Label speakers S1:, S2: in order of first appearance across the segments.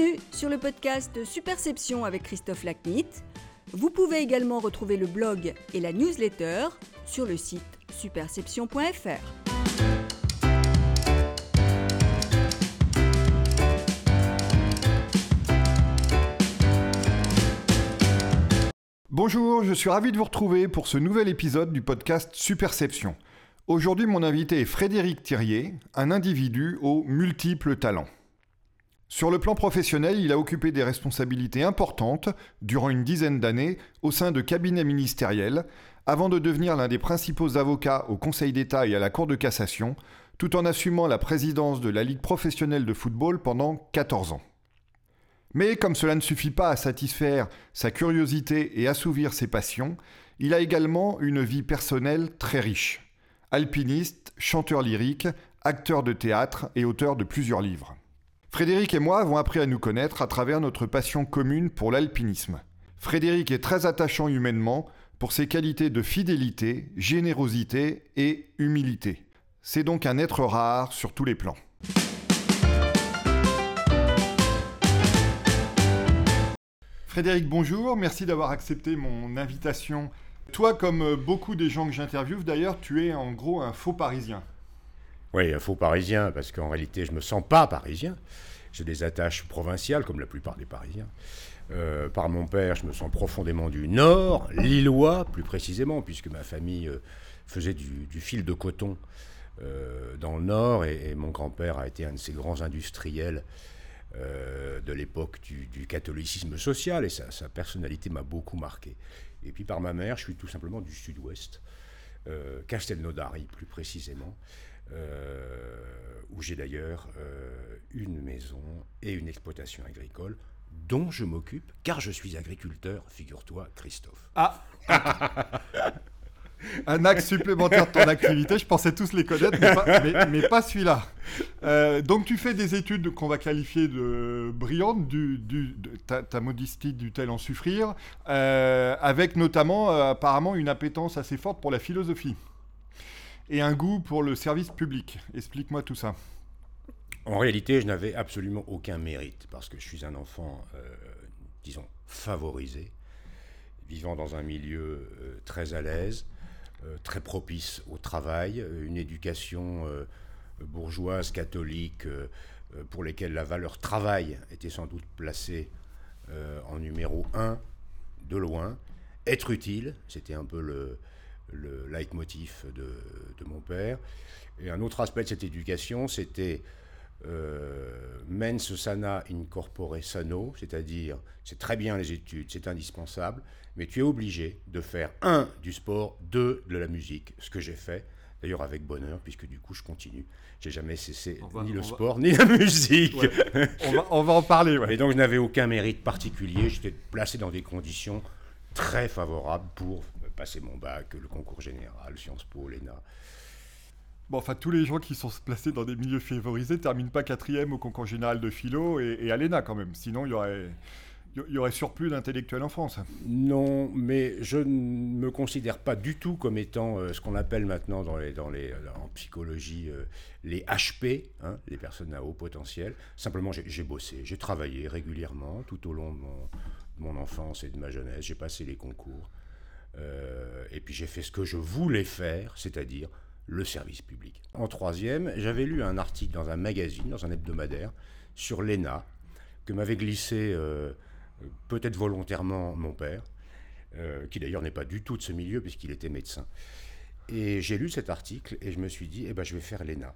S1: Bienvenue sur le podcast Superception avec Christophe Lacnit. Vous pouvez également retrouver le blog et la newsletter sur le site superception.fr.
S2: Bonjour, je suis ravi de vous retrouver pour ce nouvel épisode du podcast Superception. Aujourd'hui, mon invité est Frédéric Thirier, un individu aux multiples talents. Sur le plan professionnel, il a occupé des responsabilités importantes durant une dizaine d'années au sein de cabinets ministériels, avant de devenir l'un des principaux avocats au Conseil d'État et à la Cour de cassation, tout en assumant la présidence de la Ligue professionnelle de football pendant 14 ans. Mais comme cela ne suffit pas à satisfaire sa curiosité et assouvir ses passions, il a également une vie personnelle très riche. Alpiniste, chanteur lyrique, acteur de théâtre et auteur de plusieurs livres. Frédéric et moi avons appris à nous connaître à travers notre passion commune pour l'alpinisme. Frédéric est très attachant humainement pour ses qualités de fidélité, générosité et humilité. C'est donc un être rare sur tous les plans. Frédéric, bonjour, merci d'avoir accepté mon invitation. Toi, comme beaucoup des gens que j'interviewe d'ailleurs, tu es en gros un faux parisien.
S3: Oui, un faux parisien, parce qu'en réalité, je ne me sens pas parisien. J'ai des attaches provinciales, comme la plupart des Parisiens. Euh, par mon père, je me sens profondément du Nord, lillois plus précisément, puisque ma famille euh, faisait du, fil de coton euh, dans le Nord, et, mon grand-père a été un de ces grands industriels de l'époque du, catholicisme social, et sa, sa personnalité m'a beaucoup marqué. Et puis par ma mère, je suis tout simplement du Sud-Ouest, Castelnaudary plus précisément. Euh, où j'ai d'ailleurs euh, une maison et une exploitation agricole dont je m'occupe, car je suis agriculteur, figure-toi, Christophe.
S2: Ah Un axe supplémentaire de ton activité, je pensais tous les connaître, mais pas, celui-là. Euh, donc tu fais des études qu'on va qualifier de brillantes, du, de, ta, modestie du-t-elle en souffrir, avec notamment apparemment une appétence assez forte pour la philosophie et un goût pour le service public. Explique-moi tout ça.
S3: En réalité, je n'avais absolument aucun mérite parce que je suis un enfant, euh, disons, favorisé, vivant dans un milieu euh, très à l'aise, euh, très propice au travail, une éducation bourgeoise, catholique, pour lesquelles la valeur travail était sans doute placée en numéro un, de loin. Être utile, c'était un peu le, le leitmotiv de, de, mon père. Et un autre aspect de cette éducation, c'était euh, mens sana in corpore sano, c'est-à-dire c'est très bien les études, c'est indispensable, mais tu es obligé de faire un du sport, deux de la musique, ce que j'ai fait. D'ailleurs avec bonheur, puisque du coup je continue. J'ai jamais cessé ni le sport ni la musique.
S2: on, va, on, va, en parler.
S3: Et donc je n'avais aucun mérite particulier. J'étais placé dans des conditions très favorables pour passer mon bac, le concours général, Sciences Po, l'ENA.
S2: Bon, enfin, tous les gens qui sont placés dans des milieux favorisés terminent pas quatrième au concours général de philo et, à l'ENA quand même. Sinon, il y aurait, il y aurait surplus d'intellectuels en France.
S3: Non, mais je ne me considère pas du tout comme étant euh, ce qu'on appelle maintenant dans les, dans les, en psychologie euh, les HP, hein, les personnes à haut potentiel. Simplement, j'ai bossé, j'ai travaillé régulièrement tout au long de mon, de mon enfance et de ma jeunesse. J'ai passé les concours. Euh, et puis j'ai fait ce que je voulais faire, c'est-à-dire le service public. En troisième, j'avais lu un article dans un magazine, dans un hebdomadaire, sur l'ENA, que m'avait glissé euh, peut-être volontairement mon père, euh, qui d'ailleurs n'est pas du tout de ce milieu puisqu'il était médecin. Et j'ai lu cet article et je me suis dit, eh ben, je vais faire l'ENA.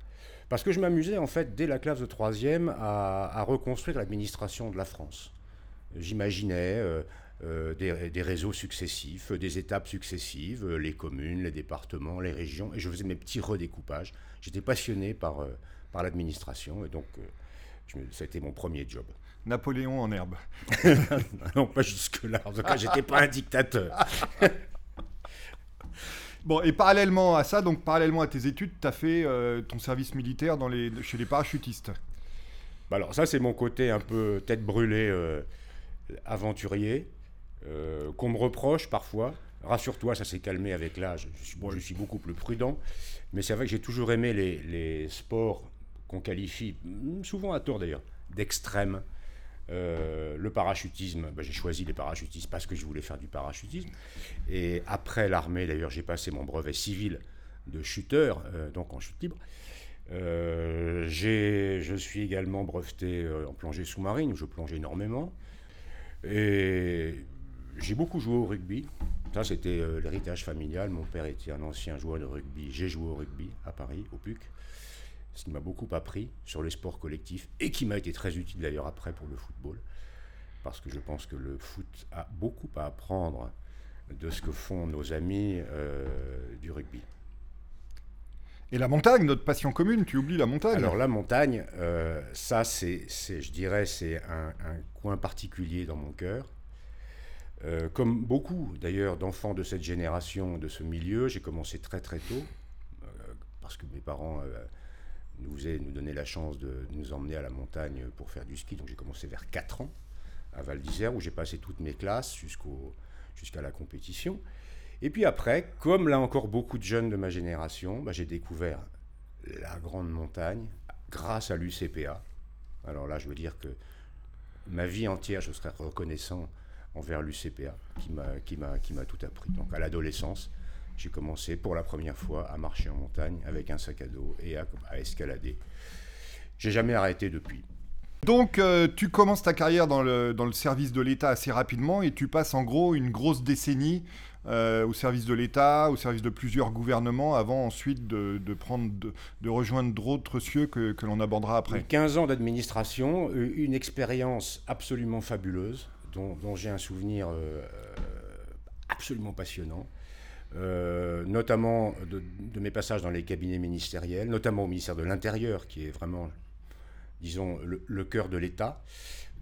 S3: Parce que je m'amusais en fait dès la classe de troisième à, reconstruire l'administration de la France. J'imaginais des, réseaux successifs, des étapes successives, euh, les communes, les départements, les régions, et je faisais mes petits redécoupages. J'étais passionné par, euh, par l'administration, et donc c'était mon premier job.
S2: Napoléon en herbe.
S3: non, pas jusque-là. En tout cas, j'étais pas un dictateur.
S2: Bon, et parallèlement à ça, donc parallèlement à tes études, tu as fait ton service militaire dans les, chez les parachutistes.
S3: Bah alors ça, c'est mon côté un peu tête brûlée, aventurier. Euh, qu'on me reproche parfois. Rassure-toi, ça s'est calmé avec l'âge. Je suis, beaucoup plus prudent. Mais c'est vrai que j'ai toujours aimé les, sports qu'on qualifie, mm, souvent à tort d'ailleurs, d'extrême. Euh, le parachutisme, bah, j'ai choisi les parachutistes parce que je voulais faire du parachutisme. Et après l'armée, d'ailleurs, j'ai passé mon brevet civil de chuteur, euh, donc en chute libre. Euh, je suis également breveté en plongée sous-marine, où je plonge énormément. Et j'ai beaucoup joué au rugby. Ça, c'était l'héritage familial. Mon père était un ancien joueur de rugby. J'ai joué au rugby à Paris, au PUC ce qui m'a beaucoup appris sur les sports collectifs et qui m'a été très utile d'ailleurs après pour le football, parce que je pense que le foot a beaucoup à apprendre de ce que font nos amis euh, du rugby.
S2: Et la montagne, notre passion commune, tu oublies la montagne
S3: Alors la montagne, euh, ça c'est, je dirais, c'est un, coin particulier dans mon cœur. Euh, comme beaucoup d'ailleurs d'enfants de cette génération, de ce milieu, j'ai commencé très très tôt, parce que mes parents nous, faisait, nous donnait la chance de nous emmener à la montagne pour faire du ski. Donc j'ai commencé vers 4 ans à Val d'Isère où j'ai passé toutes mes classes jusqu'à la compétition. Et puis après, comme là encore beaucoup de jeunes de ma génération, bah, j'ai découvert la grande montagne grâce à l'UCPA. Alors là, je veux dire que ma vie entière, je serai reconnaissant envers l'UCPA qui m'a, qui, m'a, qui m'a tout appris. Donc à l'adolescence, j'ai commencé pour la première fois à marcher en montagne avec un sac à dos et à, escalader. J'ai jamais arrêté depuis.
S2: Donc, euh, tu commences ta carrière dans le, dans le service de l'État assez rapidement et tu passes en gros une grosse décennie euh, au service de l'État, au service de plusieurs gouvernements, avant ensuite de, de prendre, de, rejoindre d'autres cieux que, que l'on abordera après.
S3: 15 ans d'administration, euh, une expérience absolument fabuleuse, dont, j'ai un souvenir absolument passionnant. Euh, notamment de, mes passages dans les cabinets ministériels, notamment au ministère de l'Intérieur, qui est vraiment, disons, le, cœur de l'État,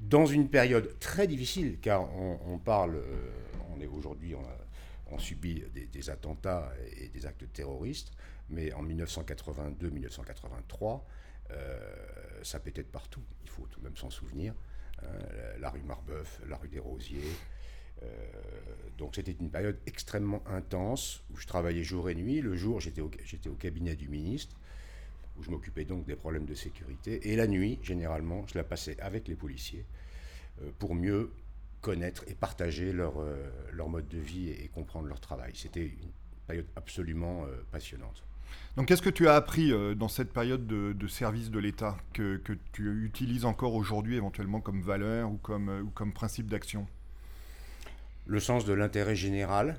S3: dans une période très difficile, car on, parle, euh, on est aujourd'hui, on, subit des, attentats et des actes terroristes, mais en 1982-1983, euh, ça peut être partout, il faut tout de même s'en souvenir. Hein, la rue Marbeuf, la rue des Rosiers, euh, donc c'était une période extrêmement intense où je travaillais jour et nuit. Le jour, j'étais au, cabinet du ministre où je m'occupais donc des problèmes de sécurité. Et la nuit, généralement, je la passais avec les policiers euh, pour mieux connaître et partager euh, leur mode de vie et, comprendre leur travail. C'était une période absolument passionnante.
S2: Donc qu'est-ce que tu as appris dans cette période de, de service de l'État que, tu utilises encore aujourd'hui éventuellement comme valeur ou comme, comme principe d'action?
S3: Le sens de l'intérêt général,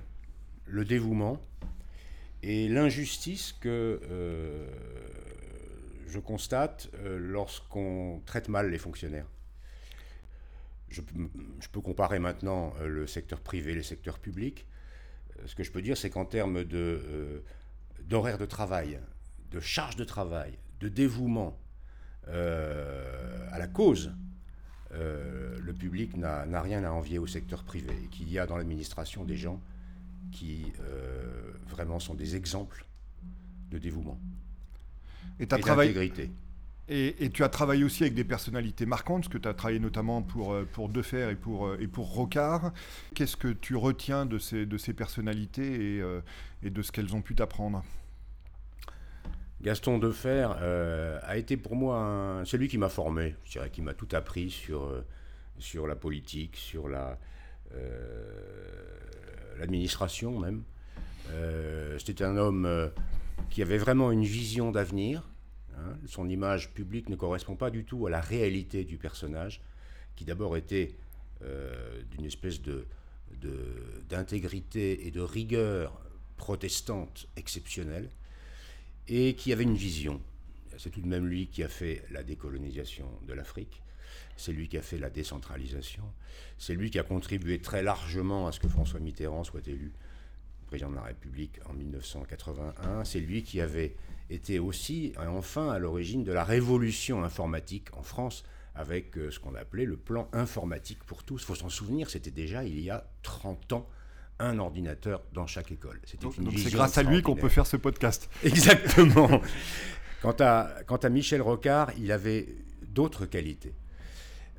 S3: le dévouement et l'injustice que euh, je constate euh, lorsqu'on traite mal les fonctionnaires. Je, peux comparer maintenant euh, le secteur privé et le secteur public. Ce que je peux dire, c'est qu'en termes d'horaire de travail, de charge de travail, de dévouement à la cause, euh, le public n'a rien à envier au secteur privé et qu'il y a dans l'administration des gens qui euh, vraiment sont des exemples de dévouement et, d'intégrité.
S2: Et, tu as travaillé aussi avec des personnalités marquantes, parce que tu as travaillé notamment pour, euh, Defer et pour, et pour Rocard. Qu'est-ce que tu retiens de ces, de ces personnalités et, et de ce qu'elles ont pu t'apprendre?
S3: Gaston Defer euh, a été pour moi celui qui m'a formé, je dirais, qui m'a tout appris sur, euh, sur la politique, sur la, euh, l'administration même. C'était un homme qui avait vraiment une vision d'avenir. Son image publique ne correspond pas du tout à la réalité du personnage, qui d'abord était d'une espèce de, d'intégrité et de rigueur protestante exceptionnelle et qui avait une vision. C'est tout de même lui qui a fait la décolonisation de l'Afrique, c'est lui qui a fait la décentralisation, c'est lui qui a contribué très largement à ce que François Mitterrand soit élu président de la République en 1981, c'est lui qui avait été aussi, enfin, à l'origine de la révolution informatique en France, avec euh, ce qu'on appelait le plan informatique pour tous. Il faut s'en souvenir, c'était déjà il y a 30 ans un ordinateur dans chaque école.
S2: Donc c'est grâce à lui qu'on peut faire ce podcast.
S3: Exactement. quant, à, quant à Michel Rocard, il avait d'autres qualités.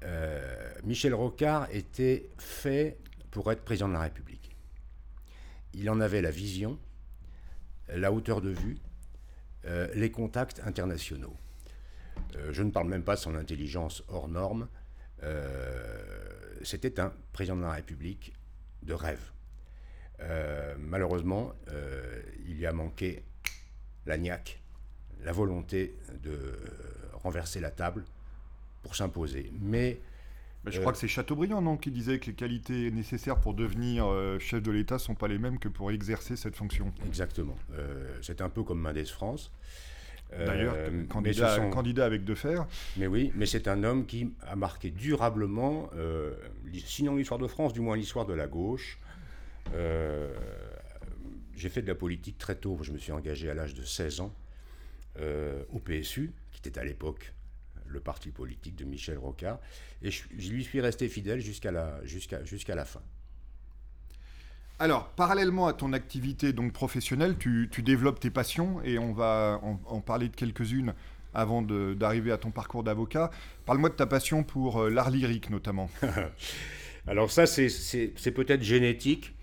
S3: Euh, Michel Rocard était fait pour être président de la République. Il en avait la vision, la hauteur de vue, euh, les contacts internationaux. Euh, je ne parle même pas de son intelligence hors norme, c'était un président de la République de rêve. malheureusement, il y a manqué la la volonté de renverser la table pour s'imposer. Mais
S2: je crois que c'est Chateaubriand, non, qui disait que les qualités nécessaires pour devenir euh, chef de l'État ne sont pas les mêmes que pour exercer cette fonction.
S3: Exactement. Euh, c'est un peu comme Mendès France.
S2: Euh, D'ailleurs, candidat, candidat, avec de fer.
S3: Mais oui, mais c'est un homme qui a marqué durablement, sinon l'histoire de France, du moins l'histoire de la gauche. J'ai fait de la politique très tôt. Je me suis engagé à l'âge de 16 ans au PSU, qui était à l'époque le parti politique de Michel Rocard. Et je, lui suis resté fidèle jusqu'à la, jusqu'à, jusqu'à la fin.
S2: Alors, parallèlement à ton activité donc professionnelle, tu, développes tes passions et on va en, parler de quelques-unes avant d'arriver à ton parcours d'avocat. Parle-moi de ta passion pour euh, l'art lyrique notamment.
S3: Alors ça, c'est, peut-être génétique.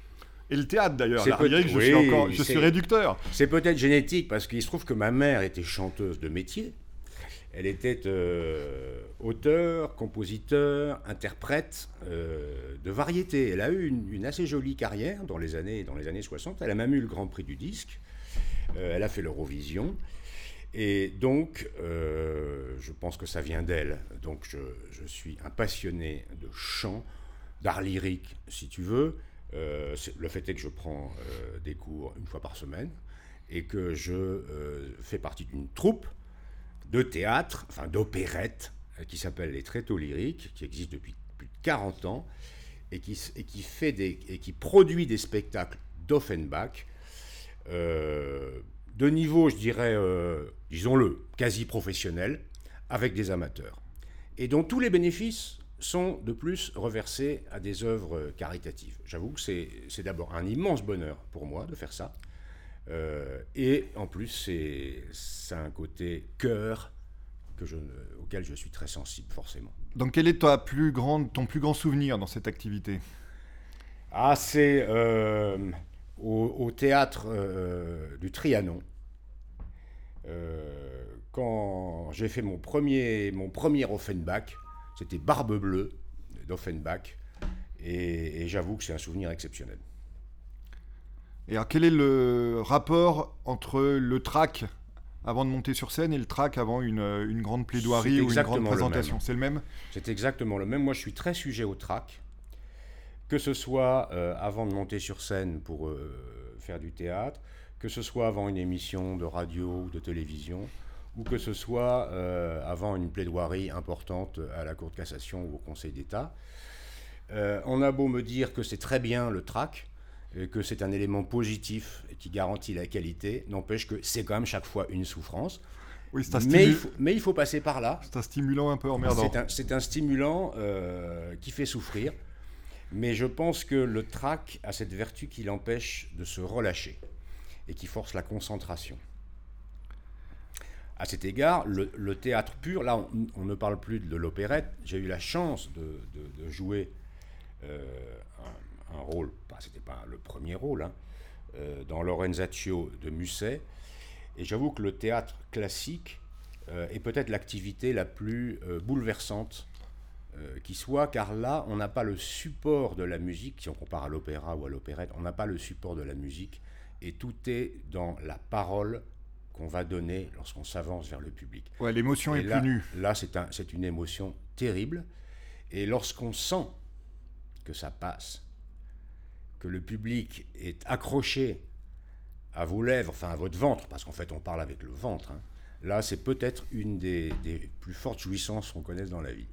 S2: Et le théâtre d'ailleurs, l'art lyrique, je, suis, encore, je suis réducteur.
S3: C'est peut-être génétique parce qu'il se trouve que ma mère était chanteuse de métier. Elle était euh, auteur, compositeur, interprète euh, de variété. Elle a eu une, assez jolie carrière dans les, années, dans les années 60. Elle a même eu le Grand Prix du disque. Euh, elle a fait l'Eurovision. Et donc, je pense que ça vient d'elle. Donc, je, suis un passionné de chant, d'art lyrique, si tu veux. le fait est que je prends des cours une fois par semaine et que je fais partie d'une troupe de théâtre, enfin d'opérette, euh, qui s'appelle Les Tréteaux Lyriques, qui existe depuis plus de 40 ans, et qui, et qui produit des spectacles d'Offenbach, euh, de niveau, je dirais, euh, disons-le, quasi professionnel, avec des amateurs. Et dont tous les bénéfices sont de plus reversés à des œuvres caritatives. J'avoue que c'est d'abord un immense bonheur pour moi de faire ça. Euh, et en plus, c'est un côté cœur que je, auquel je suis très sensible, forcément.
S2: Donc, quel est ta plus grande, ton plus grand souvenir dans cette activité?
S3: Ah, c'est euh, au, théâtre euh, du Trianon. quand j'ai fait mon premier, mon premier Offenbach, c'était Barbe Bleue d'Offenbach, et j'avoue que c'est un souvenir exceptionnel.
S2: Et alors, quel est le rapport entre le track avant de monter sur scène et le track avant une, une grande plaidoirie ou une grande présentation C'est le même
S3: C'est exactement le même. Moi, je suis très sujet au track, que ce soit euh, avant de monter sur scène pour euh, faire du théâtre, que ce soit avant une émission de radio ou de télévision, ou que ce soit euh, avant une plaidoirie importante à la Cour de cassation ou au Conseil d'État. on a beau me dire que c'est très bien le track, que c'est un élément positif qui garantit la qualité, n'empêche que c'est quand même chaque fois une souffrance. Oui, un mais, il faut, mais, il faut, passer par là.
S2: C'est un stimulant un peu emmerdant.
S3: C'est un, stimulant euh, qui fait souffrir. Mais je pense que le trac a cette vertu qui l'empêche de se relâcher et qui force la concentration. À cet égard, le, théâtre pur, là on, ne parle plus de l'opérette, j'ai eu la chance de, jouer euh, un rôle, c'était pas le premier rôle, hein, euh, dans Lorenzaccio de Musset. Et j'avoue que le théâtre classique euh, est peut-être l'activité la plus euh, bouleversante qui soit, car là, on n'a pas le support de la musique, si on compare à l'opéra ou à l'opérette, on n'a pas le support de la musique, et tout est dans la parole qu'on va donner lorsqu'on s'avance vers le public.
S2: Ouais, l'émotion est plus nue.
S3: Là, c'est un, une émotion terrible, et lorsqu'on sent que ça passe, que le public est accroché à vos lèvres, enfin à votre ventre, parce qu'en fait on parle avec le ventre, hein. là c'est peut-être une des, plus fortes jouissances qu'on connaisse dans la vie.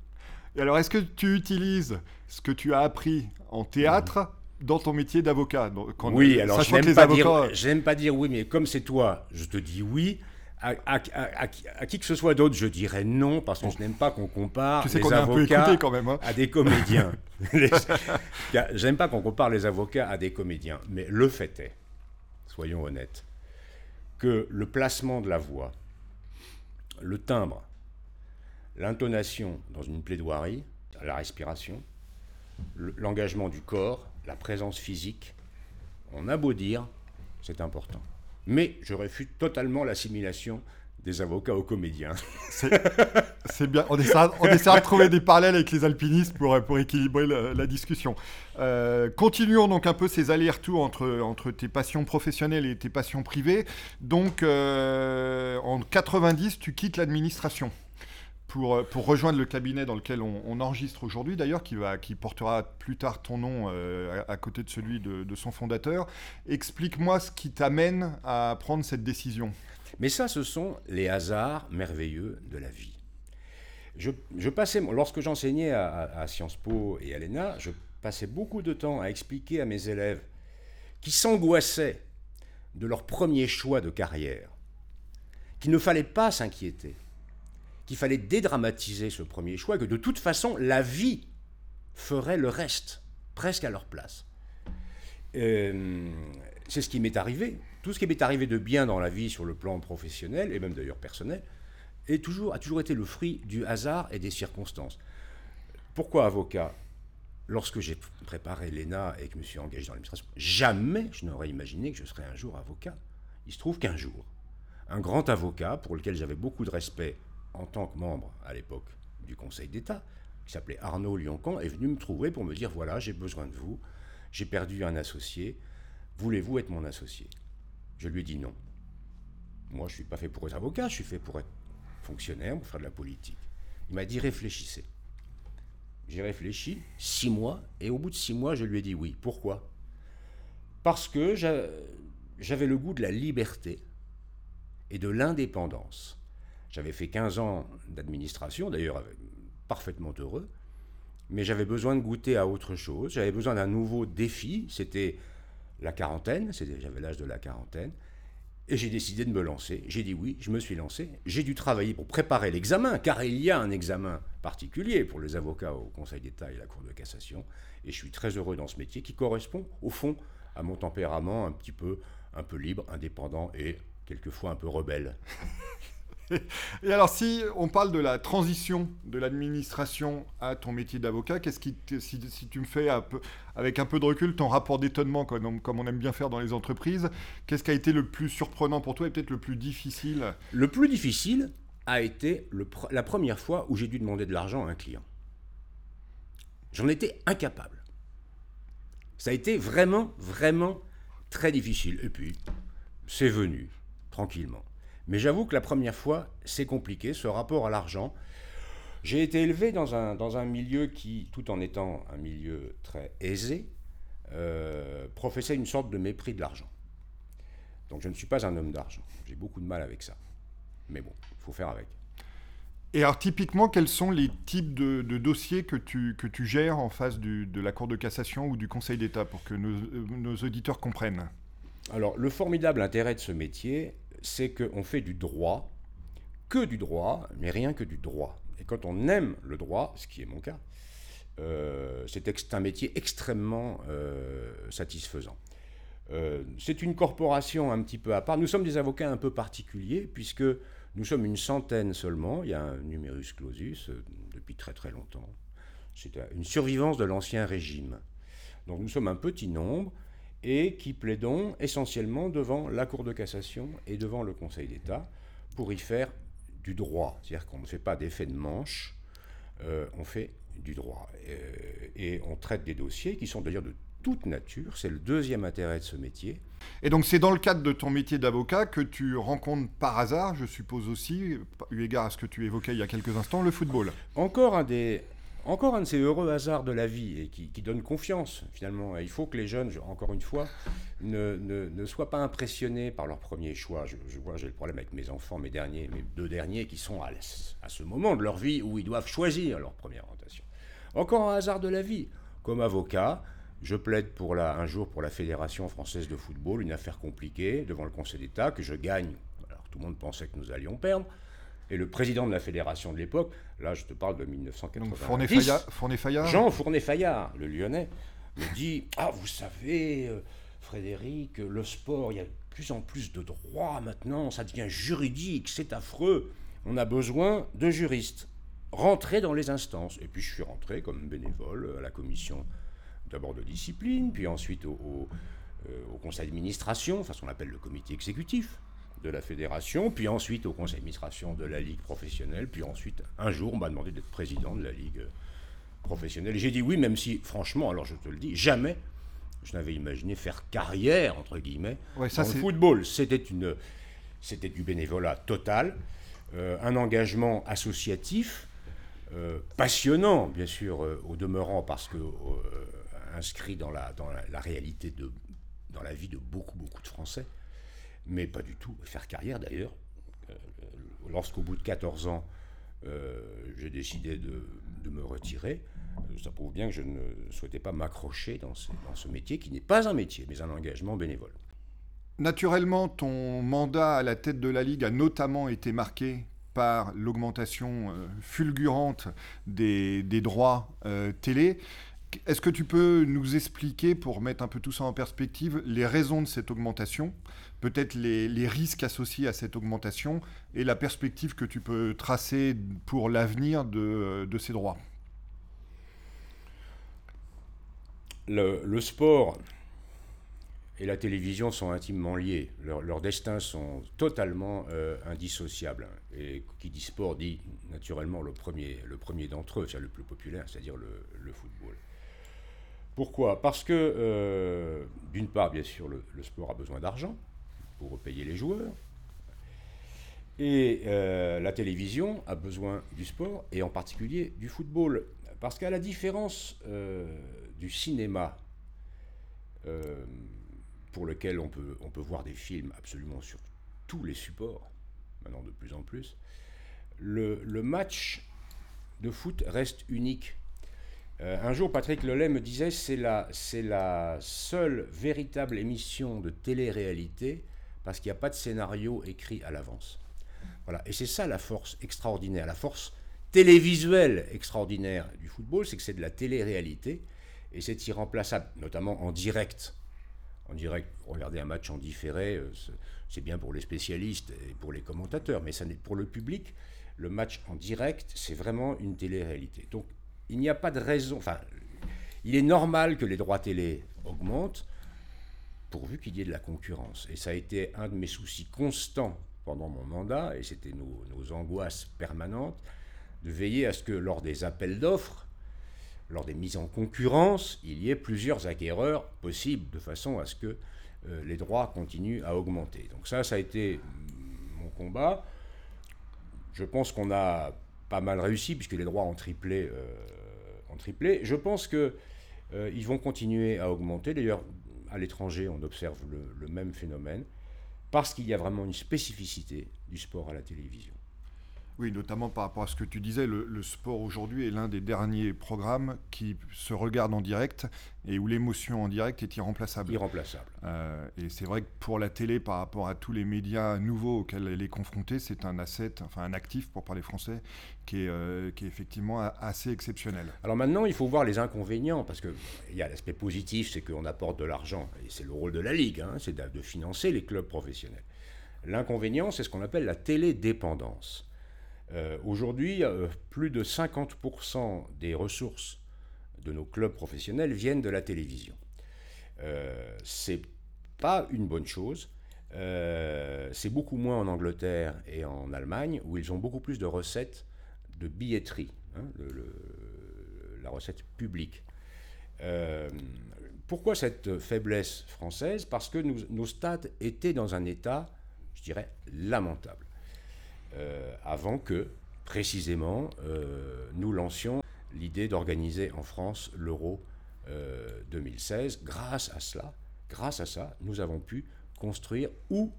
S2: Et alors est-ce que tu utilises ce que tu as appris en théâtre dans ton métier d'avocat
S3: Oui, alors je n'aime pas, avocats... pas dire oui, mais comme c'est toi, je te dis oui à, qui que ce soit d'autre, je dirais non, parce que je n'aime pas qu'on compare les avocats quand même, hein. à des comédiens. J'aime pas qu'on compare les avocats à des comédiens. Mais le fait est, soyons honnêtes, que le placement de la voix, le timbre, l'intonation dans une plaidoirie, la respiration, l'engagement du corps, la présence physique, on a beau dire, c'est important. Mais je réfute totalement l'assimilation des avocats aux comédiens.
S2: C'est bien. On essaiera, on de trouver des parallèles avec les alpinistes pour, pour équilibrer la, discussion. Euh, continuons donc un peu ces allers-retours entre, entre tes passions professionnelles et tes passions privées. Donc, euh, en 90, tu quittes l'administration. Pour, pour, rejoindre le cabinet dans lequel on, enregistre aujourd'hui, d'ailleurs, qui, portera plus tard ton nom euh, à, côté de celui de, son fondateur. Explique-moi ce qui t'amène à prendre cette décision.
S3: Mais ça, ce sont les hasards merveilleux de la vie. Je, passais, lorsque j'enseignais à, Sciences Po et à l'ENA, je passais beaucoup de temps à expliquer à mes élèves qui s'angoissaient de leur premier choix de carrière, qu'il ne fallait pas s'inquiéter, qu'il fallait dédramatiser ce premier choix, que de toute façon, la vie ferait le reste, presque à leur place. Euh, c'est ce qui m'est arrivé. Tout ce qui m'est arrivé de bien dans la vie sur le plan professionnel, et même d'ailleurs personnel, a toujours été le fruit du hasard et des circonstances. Pourquoi avocat? Lorsque j'ai préparé l'ENA et que je me suis engagé dans l'administration, jamais je n'aurais imaginé que je serais un jour avocat. Il se trouve qu'un jour, un grand avocat, pour lequel j'avais beaucoup de respect en tant que membre à l'époque du Conseil d'État, qui s'appelait Arnaud Lioncan, est venu me trouver pour me dire voilà, j'ai besoin de vous, j'ai perdu un associé, voulez-vous être mon associé? Je lui ai dit non. Moi, je ne suis pas fait pour être avocat, je suis fait pour être fonctionnaire, pour faire de la politique. Il m'a dit réfléchissez. J'ai réfléchi six mois, et au bout de six mois, je lui ai dit oui. Pourquoi? Parce que j'avais le goût de la liberté et de l'indépendance. J'avais fait 15 ans d'administration, d'ailleurs parfaitement heureux, mais j'avais besoin de goûter à autre chose, j'avais besoin d'un nouveau défi, c'était la quarantaine, j'avais l'âge de la quarantaine, et j'ai décidé de me lancer. J'ai dit oui, je me suis lancé. J'ai dû travailler pour préparer l'examen, car il y a un examen particulier pour les avocats au Conseil d'État et la Cour de cassation. Et je suis très heureux dans ce métier qui correspond, au fond, à mon tempérament un petit peu, un peu libre, indépendant et quelquefois un peu rebelle.
S2: Et alors, si on parle de la transition de l'administration à ton métier d'avocat, qu'est-ce qui, si, tu me fais avec un peu de recul ton rapport d'étonnement, comme, on aime bien faire dans les entreprises, qu'est-ce qui a été le plus surprenant pour toi et peut-être le plus difficile?
S3: Le plus difficile a été la première fois où j'ai dû demander de l'argent à un client. J'en étais incapable. Ça a été vraiment, vraiment très difficile. Et puis, c'est venu, tranquillement. Mais j'avoue que la première fois, c'est compliqué, ce rapport à l'argent. J'ai été élevé dans un, dans un milieu qui, tout en étant un milieu très aisé, euh, professait une sorte de mépris de l'argent. Donc je ne suis pas un homme d'argent. J'ai beaucoup de mal avec ça. Mais bon, il faut faire avec.
S2: Et alors typiquement, quels sont les types de, dossiers que tu, que tu gères en face de la Cour de cassation ou du Conseil d'État pour que nos, nos auditeurs comprennent?
S3: Alors le formidable intérêt de ce métier, c'est qu'on fait du droit, que du droit, mais rien que du droit. Et quand on aime le droit, ce qui est mon cas, euh, c'est un métier extrêmement euh, satisfaisant. Euh, c'est une corporation un petit peu à part. Nous sommes des avocats un peu particuliers, puisque nous sommes une centaine seulement. Il y a un numerus clausus depuis très très longtemps. C'est une survivance de l'ancien régime. Donc nous sommes un petit nombre et qui plaidons essentiellement devant la Cour de cassation et devant le Conseil d'État pour y faire du droit. C'est-à-dire qu'on ne fait pas d'effet de manche, euh, on fait du droit. Euh, et on traite des dossiers qui sont d'ailleurs de toute nature. C'est le deuxième intérêt de ce métier.
S2: Et donc c'est dans le cadre de ton métier d'avocat que tu rencontres par hasard, je suppose aussi, eu égard à ce que tu évoquais il y a quelques instants, le football.
S3: Encore un des, encore un de ces heureux hasards de la vie et qui, donne confiance finalement. il faut que les jeunes, encore une fois, ne, soient pas impressionnés par leur premier choix. Je, vois, j'ai le problème avec mes enfants, mes derniers, mes deux derniers qui sont à, ce moment de leur vie où ils doivent choisir leur première orientation. Encore un hasard de la vie. Comme avocat, je plaide pour un jour pour la Fédération française de football, une affaire compliquée devant le Conseil d'État que je gagne. Alors tout le monde pensait que nous allions perdre. Et le président de la fédération de l'époque, là je te parle de 1990, Jean Fournet-Fayard, le lyonnais, me dit Ah, vous savez, euh, Frédéric, le sport, il y a de plus en plus de droits maintenant, ça devient juridique, c'est affreux. On a besoin de juristes. Rentrez dans les instances. Et puis je suis rentré comme bénévole à la commission d'abord de discipline, puis ensuite au, euh, au conseil d'administration, enfin ce qu'on appelle le comité exécutif de la fédération, puis ensuite au conseil d'administration de la ligue professionnelle, puis ensuite, un jour, on m'a demandé d'être président de la ligue professionnelle. Et j'ai dit oui, même si, franchement, alors je te le dis, jamais je n'avais imaginé faire carrière, entre guillemets,
S2: ça,
S3: dans le football. C'était, une, c'était du bénévolat total, euh, un engagement associatif, euh, passionnant, bien sûr, euh, au demeurant, parce que inscrit dans la, dans la, réalité de, dans la vie de beaucoup, beaucoup de Français mais pas du tout faire carrière d'ailleurs. Euh, lorsqu'au bout de 14 ans, euh, j'ai décidé de, me retirer, euh, ça prouve bien que je ne souhaitais pas m'accrocher dans ce, dans ce métier qui n'est pas un métier, mais un engagement bénévole.
S2: Naturellement, ton mandat à la tête de la Ligue a notamment été marqué par l'augmentation fulgurante des, des droits télé. Est-ce que tu peux nous expliquer, pour mettre un peu tout ça en perspective, les raisons de cette augmentation peut-être les, risques associés à cette augmentation et la perspective que tu peux tracer pour l'avenir de, ces droits?
S3: Le, sport et la télévision sont intimement liés. leurs destins sont totalement euh, indissociables. Et qui dit sport dit naturellement le premier, le premier d'entre eux, c'est le plus populaire, c'est-à-dire le, football. Pourquoi? Parce que, euh, d'une part, bien sûr, le, sport a besoin d'argent pour payer les joueurs. Et euh, la télévision a besoin du sport, et en particulier du football. Parce qu'à la différence euh, du cinéma, pour lequel on peut, on peut voir des films absolument sur tous les supports, maintenant de plus en plus, le match de foot reste unique. Un jour, Patrick Lelay me disait c'est la, c'est la seule véritable émission de télé-réalité parce qu'il n'y a pas de scénario écrit à l'avance. Voilà. Et c'est ça la force extraordinaire, la force télévisuelle extraordinaire du football, c'est que c'est de la télé-réalité et c'est irremplaçable, notamment en direct. En direct, regarder un match en différé, euh, c'est bien pour les spécialistes et pour les commentateurs, mais ça n'est pour le public. Le match en direct, c'est vraiment une télé-réalité. Donc, il n'y a pas de raison. Enfin, il est normal que les droits télé augmentent pourvu qu'il y ait de la concurrence. Et ça a été un de mes soucis constants pendant mon mandat, et c'était nos, angoisses permanentes, de veiller à ce que lors des appels d'offres, lors des mises en concurrence, il y ait plusieurs acquéreurs possibles, de façon à ce que euh, les droits continuent à augmenter. Donc ça, ça a été mon combat. Je pense qu'on a pas mal réussi, puisque les droits ont triplé. Euh. Je pense qu'ils euh, vont continuer à augmenter. D'ailleurs, à l'étranger, on observe le, même phénomène, parce qu'il y a vraiment une spécificité du sport à la télévision.
S2: Oui, notamment par rapport à ce que tu disais, le, sport aujourd'hui est l'un des derniers programmes qui se regarde en direct et où l'émotion en direct est irremplaçable.
S3: Irremplaçable.
S2: Euh, et c'est vrai que pour la télé, par rapport à tous les médias nouveaux auxquels elle est confrontée, c'est un asset, enfin un actif pour parler français, qui est, euh, qui est effectivement assez exceptionnel.
S3: Alors maintenant, il faut voir les inconvénients, parce qu'il y a l'aspect positif, c'est qu'on apporte de l'argent, et c'est le rôle de la Ligue, hein, c'est de, de financer les clubs professionnels. L'inconvénient, c'est ce qu'on appelle la télédépendance. Euh, aujourd'hui, euh, plus de 50% des ressources de nos clubs professionnels viennent de la télévision. Euh, c'est pas une bonne chose. Euh, c'est beaucoup moins en Angleterre et en Allemagne, où ils ont beaucoup plus de recettes de billetterie, hein, la recette publique. pourquoi cette faiblesse française? Parce que nos stades étaient dans un état, je dirais, lamentable. Euh, avant que, précisément, euh, nous lancions l'idée d'organiser en France l'Euro 2016. Euh, grâce à cela, grâce à ça, nous avons pu construire ou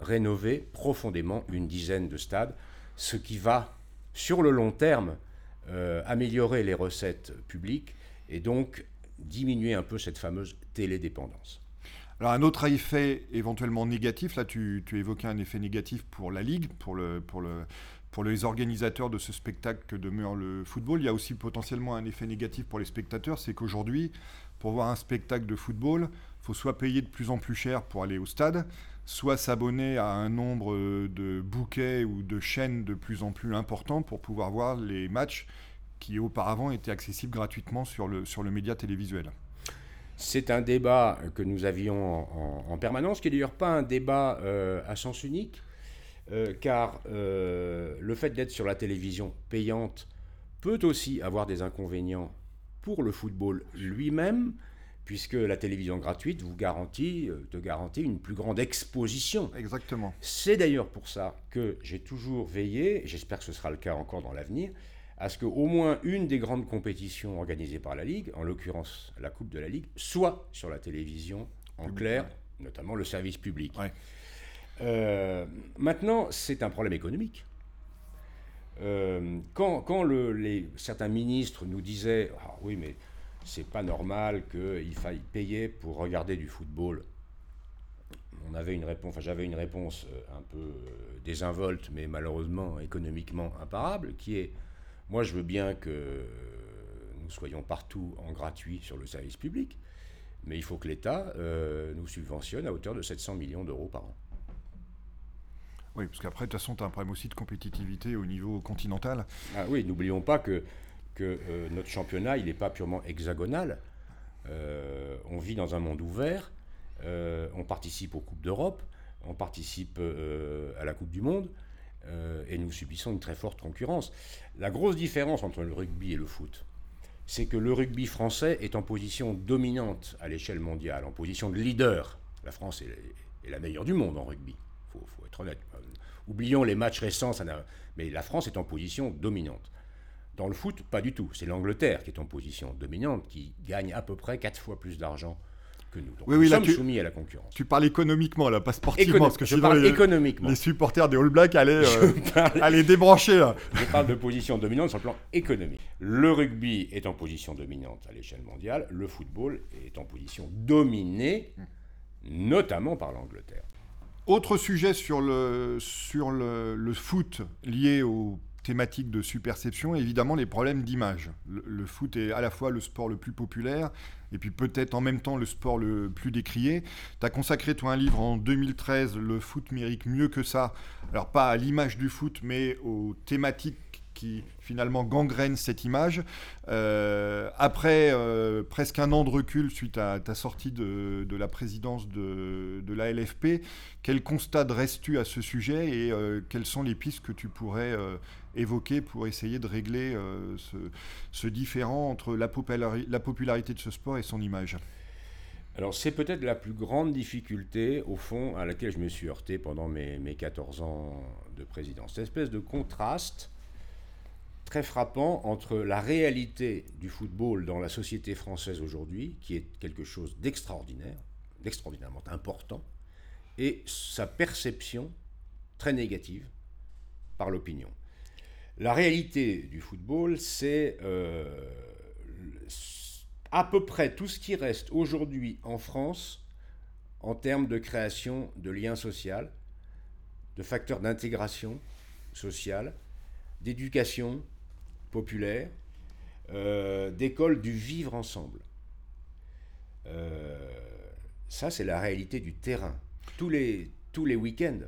S3: rénover profondément une dizaine de stades, ce qui va, sur le long terme, améliorer les recettes publiques et donc diminuer un peu cette fameuse télédépendance.
S2: Un autre effet éventuellement négatif, là tu, évoquais un effet négatif pour la Ligue, pour, le, pour, le, pour les organisateurs de ce spectacle que demeure le football. Il y a aussi potentiellement un effet négatif pour les spectateurs, c'est qu'aujourd'hui, pour voir un spectacle de football, il faut soit payer de plus en plus cher pour aller au stade, soit s'abonner à un nombre de bouquets ou de chaînes de plus en plus important pour pouvoir voir les matchs qui auparavant étaient accessibles gratuitement sur le média télévisuel.
S3: C'est un débat que nous avions en, permanence, qui n'est d'ailleurs pas un débat euh, à sens unique, euh, car euh, le fait d'être sur la télévision payante peut aussi avoir des inconvénients pour le football lui-même, puisque la télévision gratuite vous garantit, te garantit une plus grande exposition.
S2: Exactement.
S3: C'est d'ailleurs pour ça que j'ai toujours veillé, j'espère que ce sera le cas encore dans l'avenir, à ce qu'au moins une des grandes compétitions organisées par la Ligue, en l'occurrence la Coupe de la Ligue, soit sur la télévision en clair, notamment le service public. Euh, maintenant, c'est un problème économique. Euh, quand, quand le, les, certains ministres nous disaient ah oui, mais c'est pas normal qu'il faille payer pour regarder du football, on avait une réponse, enfin, j'avais une réponse euh, un peu désinvolte, mais malheureusement économiquement imparable, qui est moi, je veux bien que nous soyons partout en gratuit sur le service public, mais il faut que l'État euh, nous subventionne à hauteur de 700 millions d'euros par an.
S2: Oui, parce qu'après, de toute façon, tu as un problème aussi de compétitivité au niveau continental.
S3: Ah oui, n'oublions pas que, que euh, notre championnat, il n'est pas purement hexagonal. Euh, on vit dans un monde ouvert, on participe aux Coupes d'Europe, on participe à la Coupe du Monde. Euh, et nous subissons une très forte concurrence. La grosse différence entre le rugby et le foot, c'est que le rugby français est en position dominante à l'échelle mondiale, en position de leader. La France est, la meilleure du monde en rugby, il faut, être honnête. Euh, oublions les matchs récents, mais la France est en position dominante. Dans le foot, pas du tout. C'est l'Angleterre qui est en position dominante, qui gagne à peu près 4 fois plus d'argent nous. oui, oui, sommes soumis à la concurrence.
S2: Tu parles économiquement, là, pas sportivement. parce que
S3: je parle économiquement.
S2: Les supporters des All Blacks allaient, euh, débrancher. Là.
S3: Je parle de position dominante sur le plan économique. Le rugby est en position dominante à l'échelle mondiale. Le football est en position dominée, notamment par l'Angleterre.
S2: Autre sujet sur le, sur le, le foot lié au thématique de superception, évidemment les problèmes d'image. Le, foot est à la fois le sport le plus populaire et puis peut-être en même temps le sport le plus décrié. Tu as consacré toi un livre en 2013, Le foot mérite mieux que ça. Alors pas à l'image du foot, mais aux thématiques qui finalement gangrènent cette image. Euh, après euh, presque un an de recul suite à ta sortie de, la présidence de, de, la LFP, quel constat dresses-tu à ce sujet et euh, quelles sont les pistes que tu pourrais évoquer pour essayer de régler ce, ce, différent entre la, la popularité de ce sport et son image
S3: alors c'est peut-être la plus grande difficulté, au fond, à laquelle je me suis heurté pendant mes, mes 14 ans de présidence. Cette espèce de contraste très frappant entre la réalité du football dans la société française aujourd'hui, qui est quelque chose d'extraordinaire, d'extraordinairement important, et sa perception très négative par l'opinion. La réalité du football, c'est euh, à peu près tout ce qui reste aujourd'hui en France en termes de création de liens sociaux, de facteurs d'intégration sociale, d'éducation, populaire, euh, d'école du vivre ensemble. Euh, ça, c'est la réalité du terrain. Tous les, tous les week-ends.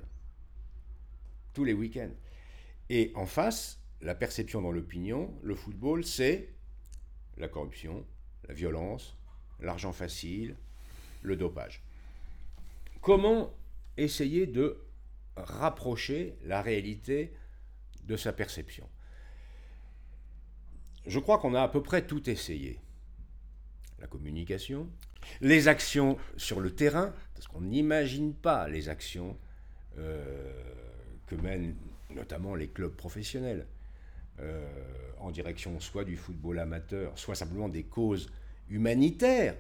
S3: Tous les week-ends. Et en face, la perception dans l'opinion, le football, c'est la corruption, la violence, l'argent facile, le dopage. Comment essayer de rapprocher la réalité de sa perception? Je crois qu'on a à peu près tout essayé. La communication, les actions sur le terrain, parce qu'on n'imagine pas les actions euh, que mènent notamment les clubs professionnels euh, en direction soit du football amateur, soit simplement des causes humanitaires,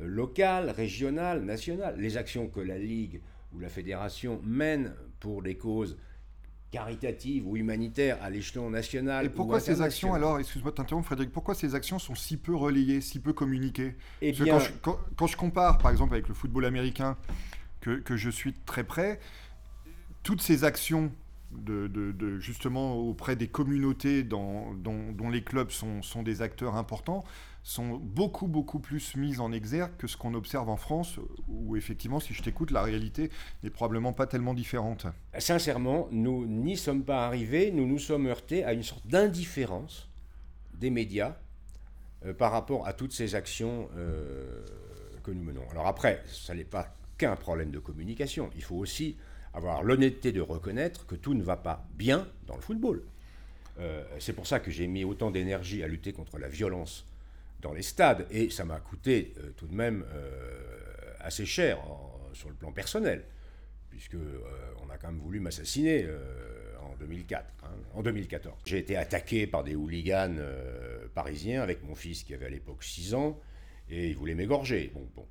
S3: euh, locales, régionales, nationales. Les actions que la Ligue ou la fédération mènent pour des causes caritative ou humanitaire à l'échelon national.
S2: Et pourquoi ces actions, alors, excuse-moi de t'interrompre Frédéric, pourquoi ces actions sont si peu relayées, si peu communiquées? Eh bien... quand, je, compare par exemple avec le football américain, que, que je suis très près, toutes ces actions justement auprès des communautés dont, dont les clubs sont, sont, des acteurs importants sont beaucoup beaucoup plus mises en exergue que ce qu'on observe en France où effectivement si je t'écoute la réalité n'est probablement pas tellement différente.
S3: Sincèrement, nous n'y sommes pas arrivés, nous nous sommes heurtés à une sorte d'indifférence des médias par rapport à toutes ces actions que nous menons. Alors après, ça n'est pas qu'un problème de communication. Il faut aussi avoir l'honnêteté de reconnaître que tout ne va pas bien dans le football. Euh, c'est pour ça que j'ai mis autant d'énergie à lutter contre la violence dans les stades, et ça m'a coûté euh, tout de même euh, assez cher sur le plan personnel, puisque on a quand même voulu m'assassiner en 2004, hein, en 2014. J'ai été attaqué par des hooligans parisiens avec mon fils qui avait à l'époque 6 ans, et ils voulaient m'égorger. Bon, bon.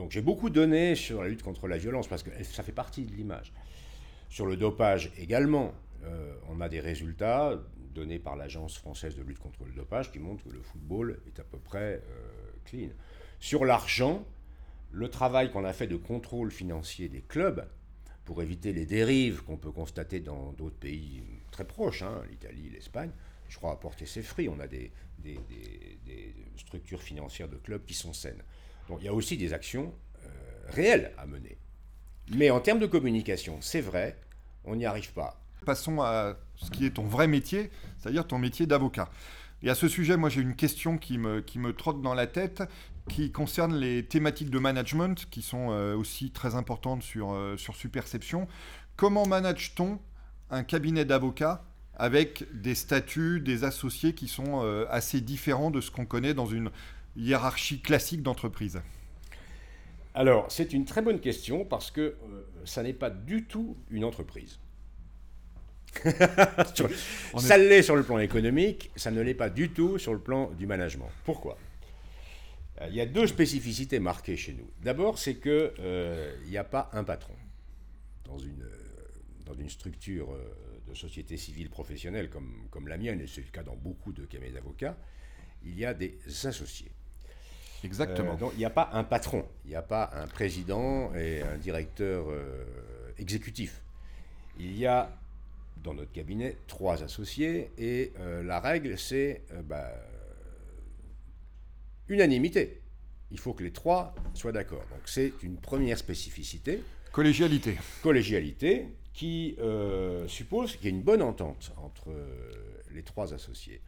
S3: Donc j'ai beaucoup donné sur la lutte contre la violence, parce que ça fait partie de l'image. Sur le dopage également, euh, on a des résultats donnés par l'Agence française de lutte contre le dopage qui montrent que le football est à peu près euh, clean. Sur l'argent, le travail qu'on a fait de contrôle financier des clubs pour éviter les dérives qu'on peut constater dans d'autres pays très proches, hein, l'Italie, l'Espagne, je crois, a porté ses fruits. On a des, structures financières de clubs qui sont saines. Donc il y a aussi des actions euh, réelles à mener. Mais en termes de communication, c'est vrai, on n'y arrive pas.
S2: Passons à ce qui est ton vrai métier, c'est-à-dire ton métier d'avocat. Et à ce sujet, moi j'ai une question qui me, qui me trotte dans la tête, qui concerne les thématiques de management, qui sont euh, aussi très importantes sur, euh, sur Superception. Comment manage-t-on un cabinet d'avocats avec des statuts, des associés qui sont assez différents de ce qu'on connaît dans une hiérarchie classique d'entreprise
S3: Alors, c'est une très bonne question parce que ça n'est pas du tout une entreprise. ça l'est sur le plan économique, ça ne l'est pas du tout sur le plan du management. Pourquoi? Euh, Il y a deux spécificités marquées chez nous. D'abord, c'est qu'il euh, n'y a pas un patron. Dans une, dans une structure euh, de société civile professionnelle comme, comme la mienne, et c'est le cas dans beaucoup de cabinets d'avocats, il y a des associés.
S2: Exactement.
S3: donc il n'y a pas un patron, il n'y a pas un président et un directeur exécutif. Il y a dans notre cabinet trois associés et euh, la règle c'est euh, bah, unanimité. Il faut que les trois soient d'accord. Donc c'est une première spécificité.
S2: Collégialité.
S3: Collégialité qui euh, suppose qu'il y a une bonne entente entre les trois associés.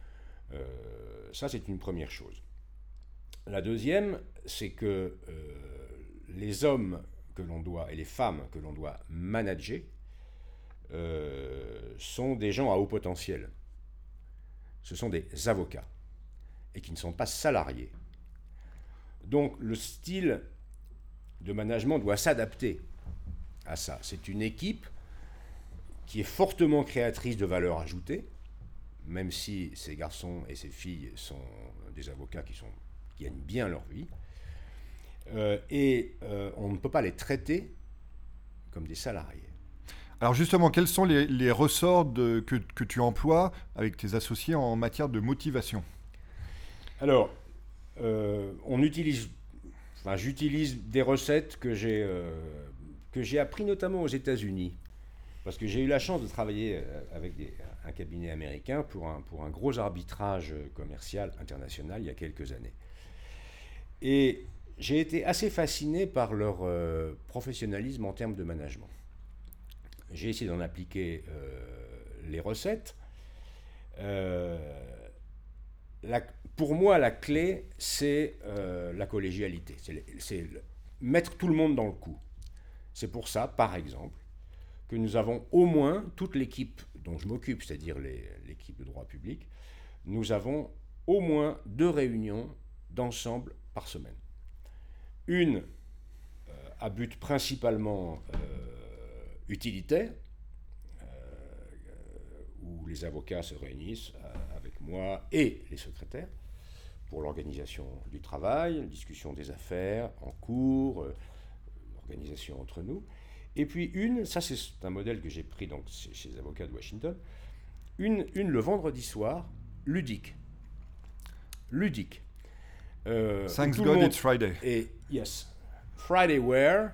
S3: ça c'est une première chose. La deuxième, c'est que les hommes que l'on doit et les femmes que l'on doit manager euh, sont des gens à haut potentiel. Ce sont des avocats et qui ne sont pas salariés. Donc le style de management doit s'adapter à ça. C'est une équipe qui est fortement créatrice de valeur ajoutée, même si ces garçons et ces filles sont des avocats qui, sont, gagnent bien leur vie. Euh, et euh, on ne peut pas les traiter comme des salariés.
S2: Alors justement, quels sont les, ressorts que, tu emploies avec tes associés en matière de motivation?
S3: Alors, euh, on utilise, enfin, j'utilise des recettes que j'ai que j'ai appris notamment aux États-Unis, parce que j'ai eu la chance de travailler avec un cabinet américain pour un, pour un gros arbitrage commercial international il y a quelques années. Et j'ai été assez fasciné par leur professionnalisme en termes de management. J'ai essayé d'en appliquer euh, les recettes. Euh, pour moi, la clé, c'est euh, la collégialité. C'est mettre tout le monde dans le coup. C'est pour ça, par exemple, que nous avons au moins, toute l'équipe dont je m'occupe, c'est-à-dire l'équipe de droit public, nous avons au moins deux réunions d'ensemble par semaine. Une à but principalement utilitaire, euh, où les avocats se réunissent euh, avec moi et les secrétaires pour l'organisation du travail, discussion des affaires en cours, euh, organisation entre nous. Et puis une, ça c'est un modèle que j'ai pris donc chez les avocats de Washington, une, une le vendredi soir, ludique. Ludique.
S2: Thanks God it's Friday.
S3: Et yes, Friday Wear,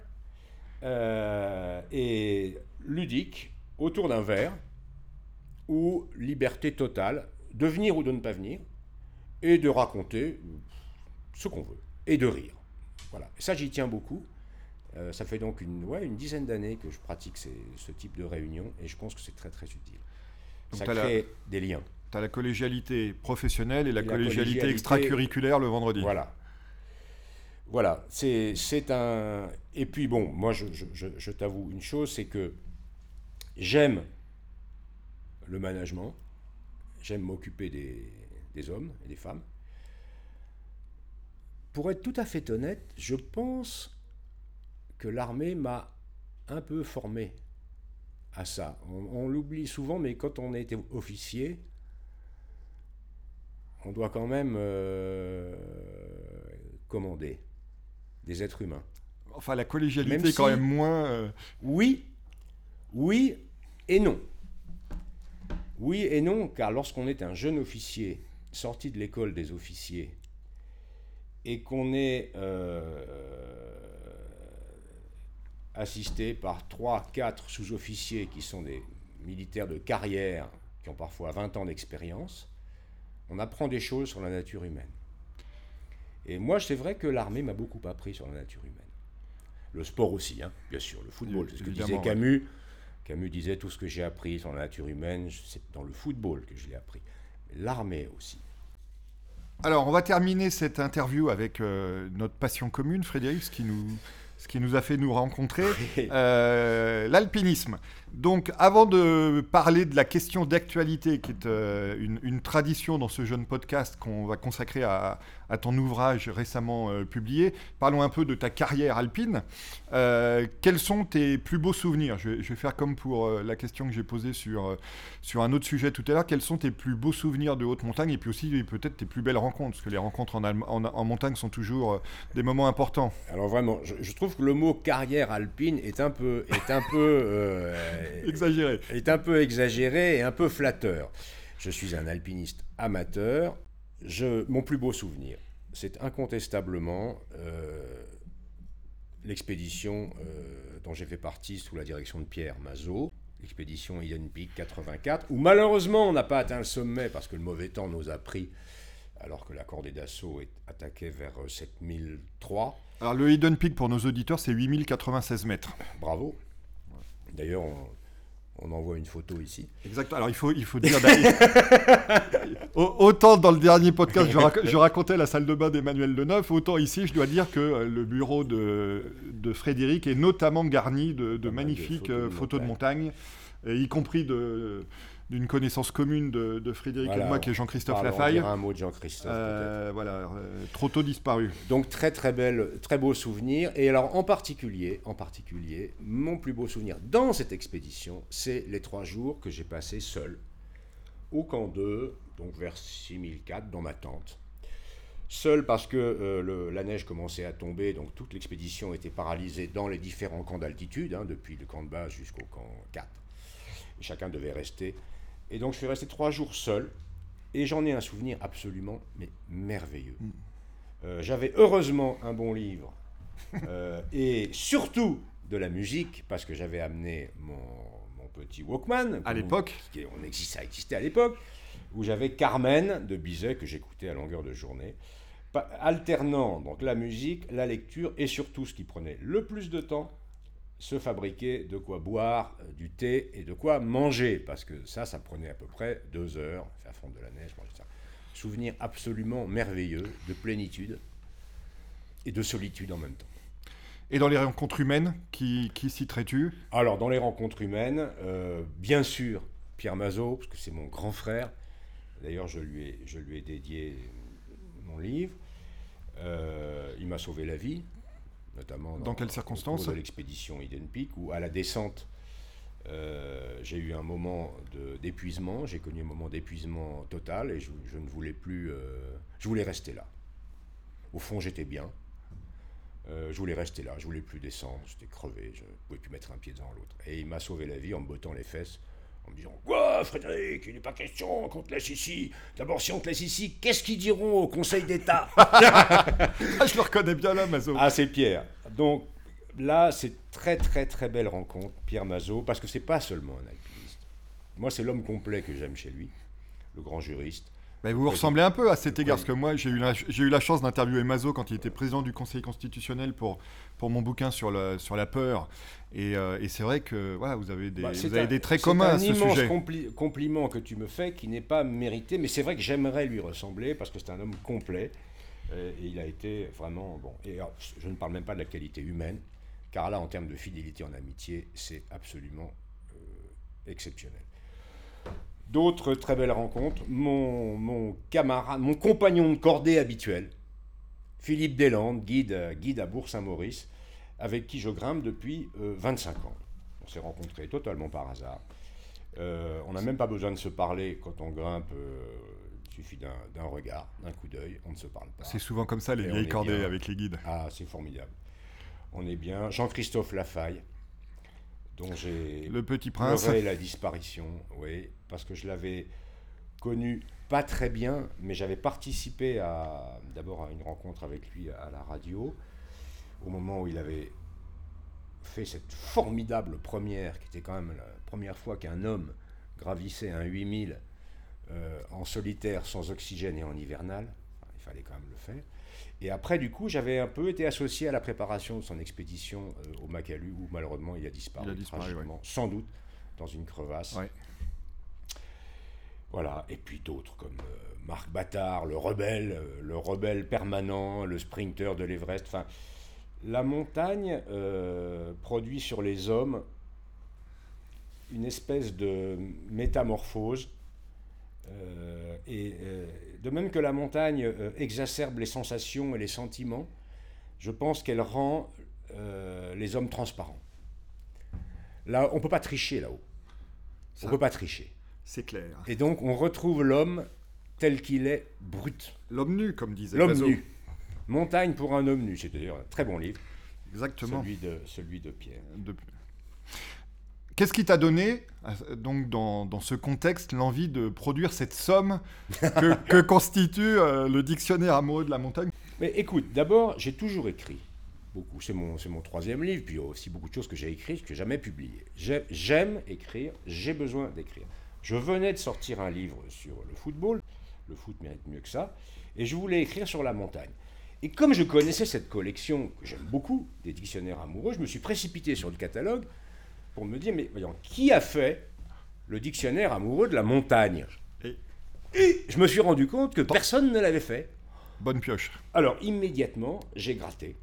S3: euh, et ludique autour d'un verre ou liberté totale de venir ou de ne pas venir et de raconter ce qu'on veut et de rire. Voilà. ça, j'y tiens beaucoup. Euh, ça fait donc une, ouais, une dizaine d'années que je pratique ce type de réunion et je pense que c'est très très utile. ça crée des liens.
S2: Tu as la collégialité professionnelle et la,
S3: Et la
S2: collégialité, extracurriculaire le vendredi.
S3: Voilà. Voilà, c'est un... Et puis bon, moi je, je- je- je t'avoue une chose, c'est que j'aime le management, j'aime m'occuper des, des hommes et des femmes. Pour être tout à fait honnête, je pense que l'armée m'a un peu formé à ça. On, on l'oublie souvent, mais quand on est officier, on doit quand même euh, commander des êtres humains.
S2: Enfin, la collégialité
S3: Même
S2: est quand
S3: si-
S2: même moins. euh,
S3: Oui, oui et non. Oui et non, car lorsqu'on est un jeune officier sorti de l'école des officiers et qu'on est euh, assisté par 3, 4 sous-officiers qui sont des militaires de carrière, qui ont parfois 20 ans d'expérience, on apprend des choses sur la nature humaine. Et moi, c'est vrai que l'armée m'a beaucoup appris sur la nature humaine. Le sport aussi, hein, bien sûr, le football. C'est ce que disait Camus. Camus disait tout ce que j'ai appris sur la nature humaine, c'est dans le football que je l'ai appris. L'armée aussi.
S2: Alors, on va terminer cette interview avec euh, notre passion commune, Frédéric, ce qui nous, ce qui nous a fait nous rencontrer, euh, l'alpinisme. Donc, avant de parler de la question d'actualité, qui est euh, une, tradition dans ce jeune podcast qu'on va consacrer à, ton ouvrage récemment euh, publié, parlons un peu de ta carrière alpine. Euh, quels sont tes plus beaux souvenirs? Je vais, faire comme pour la question que j'ai posée sur, sur un autre sujet tout à l'heure. Quels sont tes plus beaux souvenirs de haute montagne? Et puis aussi peut-être tes plus belles rencontres Parce que les rencontres en, montagne sont toujours des moments importants.
S3: Alors vraiment, je, je trouve que le mot carrière alpine est un peu, est un peu,
S2: Exagéré.
S3: est un peu exagéré et un peu flatteur. Je suis un alpiniste amateur. Je, mon plus beau souvenir, c'est incontestablement euh, l'expédition euh, dont j'ai fait partie sous la direction de Pierre Mazot, l'expédition Hidden Peak 84, où malheureusement on n'a pas atteint le sommet parce que le mauvais temps nous a pris, alors que la cordée d'assaut est attaquée vers euh, 7003.
S2: Alors le Hidden Peak pour nos auditeurs, c'est 8096 mètres.
S3: Bravo. D'ailleurs, on, on envoie une photo ici.
S2: Exact. Alors il faut, il faut dire. autant dans le dernier podcast, je, rac- je racontais la salle de bain d'Emmanuel Leneuf, autant ici, je dois dire que euh, le bureau de, de Frédéric est notamment garni de, magnifiques
S3: photos de
S2: euh, photos de montagne, et y compris de- d'une connaissance commune de, de Frédéric
S3: Voilà,
S2: qui est Jean-Christophe Lafaille.
S3: un mot de Jean-Christophe.
S2: Euh, voilà, euh, trop tôt disparu.
S3: Donc très très belle, très beau souvenir. Et alors en particulier, en particulier, mon plus beau souvenir dans cette expédition, c'est les trois jours que j'ai passés seul au camp 2, donc vers 6004 dans ma tente. Seul parce que euh, le- la neige commençait à tomber, donc toute l'expédition était paralysée dans les différents camps d'altitude, hein, depuis le camp de base jusqu'au camp 4. Et chacun devait rester. Et donc je suis resté trois jours seul, et j'en ai un souvenir absolument mais merveilleux. Euh, J'avais heureusement un bon livre, euh, et surtout de la musique, parce que j'avais amené mon, mon petit Walkman.
S2: À
S3: que
S2: l'époque.
S3: on existe, Ça existait à l'époque, où j'avais Carmen de Bizet que j'écoutais à longueur de journée, alternant donc la musique, la lecture, et surtout ce qui prenait le plus de temps, se fabriquer de quoi boire, euh, du thé et de quoi manger, parce que ça, ça prenait à peu près deux heures, à fond de la neige, manger ça. Souvenir absolument merveilleux de plénitude et de solitude en même temps.
S2: Et dans les rencontres humaines, qui, qui citerais-tu
S3: Alors, dans les rencontres humaines, euh, bien sûr, Pierre Mazot, parce que c'est mon grand frère. D'ailleurs, je lui ai, je lui ai dédié mon livre. Euh, il m'a sauvé la vie, notamment
S2: Dans quelles circonstances
S3: de l'expédition Hidden Peak, où à la descente, euh, j'ai eu un moment d'épuisement. J'ai connu un moment d'épuisement total et je, je ne voulais plus. euh, je voulais rester là. Au fond, j'étais bien. Euh, je voulais rester là, je voulais plus descendre, j'étais crevé, je ne pouvais plus mettre un pied devant l'autre. Et il m'a sauvé la vie en me bottant les fesses, en me disant Quoi, Frédéric, il n'est pas question qu'on te laisse ici. D'abord, si on te laisse ici, qu'est-ce qu'ils diront au Conseil d'État
S2: Ah, Je le reconnais bien là, Mazo.
S3: Ah, c'est Pierre. Donc là, c'est très, très, très belle rencontre, Pierre Mazot, parce que c'est pas seulement un alpiniste. Moi, c'est l'homme complet que j'aime chez lui, le grand juriste.
S2: Vous ressemblez un peu à cet égard, parce que moi, j'ai eu, la, j'ai eu la chance d'interviewer Mazo quand il était président du Conseil constitutionnel pour, pour mon bouquin sur, le, sur la peur. Et, euh, et c'est vrai que voilà, vous avez des,
S3: Bah,
S2: vous
S3: c'est
S2: avez
S3: un-
S2: des traits
S3: c'est
S2: communs
S3: un
S2: à ce
S3: immense
S2: sujet.
S3: compli- compliment que tu me fais qui n'est pas mérité, mais c'est vrai que j'aimerais lui ressembler parce que c'est un homme complet euh, et il a été vraiment bon. Et alors, je ne parle même pas de la qualité humaine, car là, en termes de fidélité en amitié, c'est absolument euh, exceptionnel. D'autres très belles rencontres. Mon, mon camarade, mon compagnon de cordée habituel, Philippe Deslandes, guide, euh, guide à Bourg-Saint-Maurice, avec qui je grimpe depuis euh, 25 ans. On s'est rencontrés totalement par hasard. Euh, on n'a même pas besoin de se parler quand on grimpe. euh, il suffit d'un regard, d'un coup d'œil, on ne se parle pas.
S2: C'est souvent comme ça, les vieilles cordées
S3: bien.
S2: avec les guides.
S3: Ah, c'est formidable. On est bien. Jean-Christophe Lafaille, dont j'ai
S2: Le petit prince.
S3: la disparition, oui, parce que je l'avais connu pas très bien, mais j'avais participé à d'abord à une rencontre avec lui à la radio, au moment où il avait fait cette formidable première, qui était quand même la première fois qu'un homme gravissait un 8000 euh, en solitaire, sans oxygène et en hivernal. Enfin, il fallait quand même le faire. Et après, du coup, j'avais un peu été associé à la préparation de son expédition euh, au Makalu, où malheureusement il a disparu,
S2: Il a disparu,
S3: tragiquement, sans doute dans une crevasse.
S2: Ouais.
S3: Voilà, et puis d'autres comme euh, Marc Battard, le rebelle, euh, le rebelle permanent, le sprinter de l'Everest. Enfin, la montagne produit sur les hommes une espèce de métamorphose. Euh, et euh, de même que la montagne euh, exacerbe les sensations et les sentiments, je pense qu'elle rend les hommes transparents. Là, on ne peut pas tricher là-haut. On ne peut pas tricher.
S2: C'est clair.
S3: Et donc, on retrouve l'homme tel qu'il est brut.
S2: L'homme nu, comme disait
S3: L'homme nu. Montagne pour un homme nu. C'est d'ailleurs un très bon livre,
S2: Exactement.
S3: celui de, celui de Pierre.
S2: De- Qu'est-ce qui t'a donné, euh, donc dans, dans ce contexte, l'envie de produire cette somme que, que constitue euh, le dictionnaire amoureux de la montagne?
S3: Mais écoute, d'abord, j'ai toujours écrit. Beaucoup. C'est mon, mon troisième livre, puis il y a aussi beaucoup de choses que j'ai écrites que jamais publiées. J'ai- J'aime écrire, j'ai besoin d'écrire. Je venais de sortir un livre sur le football, le foot mérite mieux que ça, et je voulais écrire sur la montagne. Et comme je connaissais cette collection, que j'aime beaucoup, des dictionnaires amoureux, je me suis précipité sur le catalogue pour me dire, mais voyons, qui a fait le dictionnaire amoureux de la montagne
S2: Et-
S3: Et je me suis rendu compte que personne ne l'avait fait.
S2: Bonne pioche.
S3: Alors, immédiatement, j'ai gratté.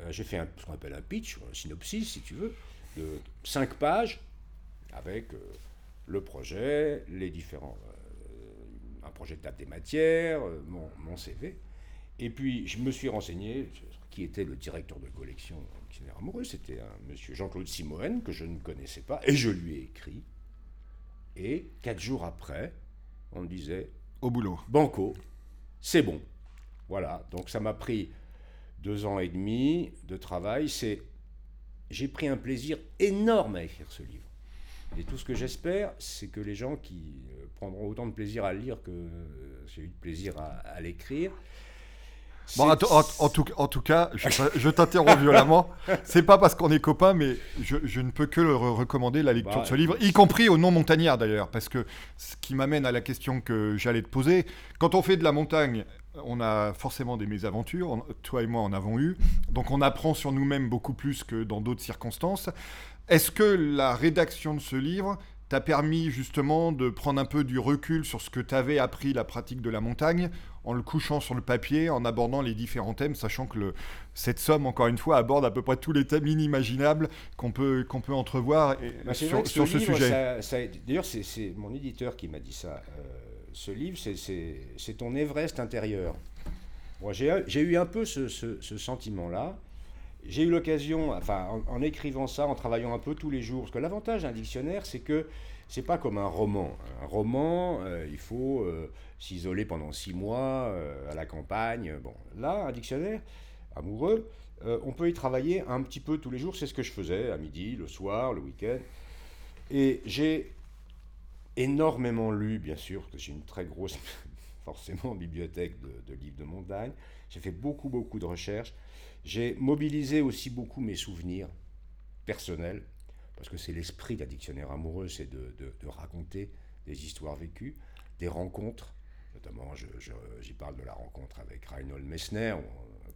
S3: Euh, j'ai fait un, ce qu'on appelle un pitch, un synopsis, si tu veux, de 5 pages, avec euh, le projet, les différents. euh, un projet de table des matières, mon, mon CV. Et puis, je me suis renseigné qui était le directeur de collection dictionnaire amoureux. C'était un monsieur Jean-Claude Simoen, que je ne connaissais pas, et je lui ai écrit. Et quatre jours après, on me disait
S2: Au boulot.
S3: Banco, c'est bon. Voilà, donc ça m'a pris deux ans et demi de travail. C'est, j'ai pris un plaisir énorme à écrire ce livre. Et tout ce que j'espère, c'est que les gens qui euh, prendront autant de plaisir à le lire que euh, j'ai eu de plaisir à, à l'écrire.
S2: Bon, en, en tout, en tout cas, je, je t'interromps violemment. C'est pas parce qu'on est copains, mais je, je ne peux que le re- recommander la lecture
S3: Bah,
S2: de ce livre, y compris au non montagnard d'ailleurs, parce que ce qui m'amène à la question que j'allais te poser. Quand on fait de la montagne, on a forcément des mésaventures. On- toi et moi en avons eu. Donc on apprend sur nous-mêmes beaucoup plus que dans d'autres circonstances. Est-ce que la rédaction de ce livre t'a permis justement de prendre un peu du recul sur ce que tu avais appris la pratique de la montagne en le couchant sur le papier, en abordant les différents thèmes, sachant que le, cette somme, encore une fois, aborde à peu près tous les thèmes inimaginables qu'on peut, qu'on peut entrevoir et-
S3: Bah,
S2: sur,
S3: ce,
S2: ce
S3: livre,
S2: sujet.
S3: ça- ça- D'ailleurs, c'est- c'est mon éditeur qui m'a dit ça. Euh, ce livre, c'est- c'est c'est ton Everest intérieur. Moi, j'ai j'ai eu un peu ce, ce- ce sentiment-là. J'ai eu l'occasion, enfin, en, écrivant ça, en travaillant un peu tous les jours, parce que l'avantage d'un dictionnaire, c'est que c'est pas comme un roman. Un roman, euh, il faut euh, s'isoler pendant six mois euh, à la campagne. Bon, là, un dictionnaire amoureux, on peut y travailler un petit peu tous les jours. C'est ce que je faisais à midi, le soir, le week-end. Et j'ai énormément lu, bien sûr, que j'ai une très grosse, forcément, bibliothèque de livres de montagne. J'ai fait beaucoup, beaucoup de recherches. J'ai mobilisé aussi beaucoup mes souvenirs personnels, parce que c'est l'esprit d'un dictionnaire amoureux, c'est de, raconter des histoires vécues, des rencontres, Notamment, j'y parle de la rencontre avec Reinhold Messner.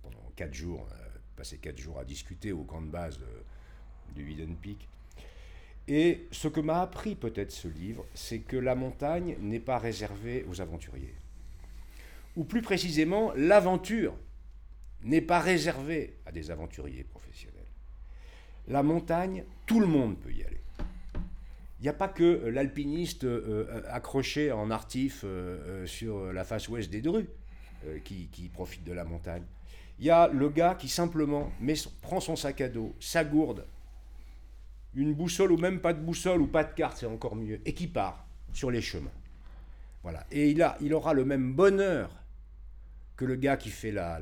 S3: pendant quatre jours, passé quatre jours à discuter au camp de base du Hidden Peak. Et ce que m'a appris peut-être ce livre, c'est que la montagne n'est pas réservée aux aventuriers. Ou plus précisément, l'aventure n'est pas réservée à des aventuriers professionnels. La montagne, tout le monde peut y aller. Il n'y a pas que l'alpiniste euh, accroché en artif euh, euh, sur la face ouest des Drus qui, profite de la montagne. Il y a le gars qui simplement prend son sac à dos, sa gourde, une boussole ou même pas de boussole ou pas de carte, c'est encore mieux, et qui part sur les chemins. Voilà. Et il, a, il aura le même bonheur que le gars qui fait la,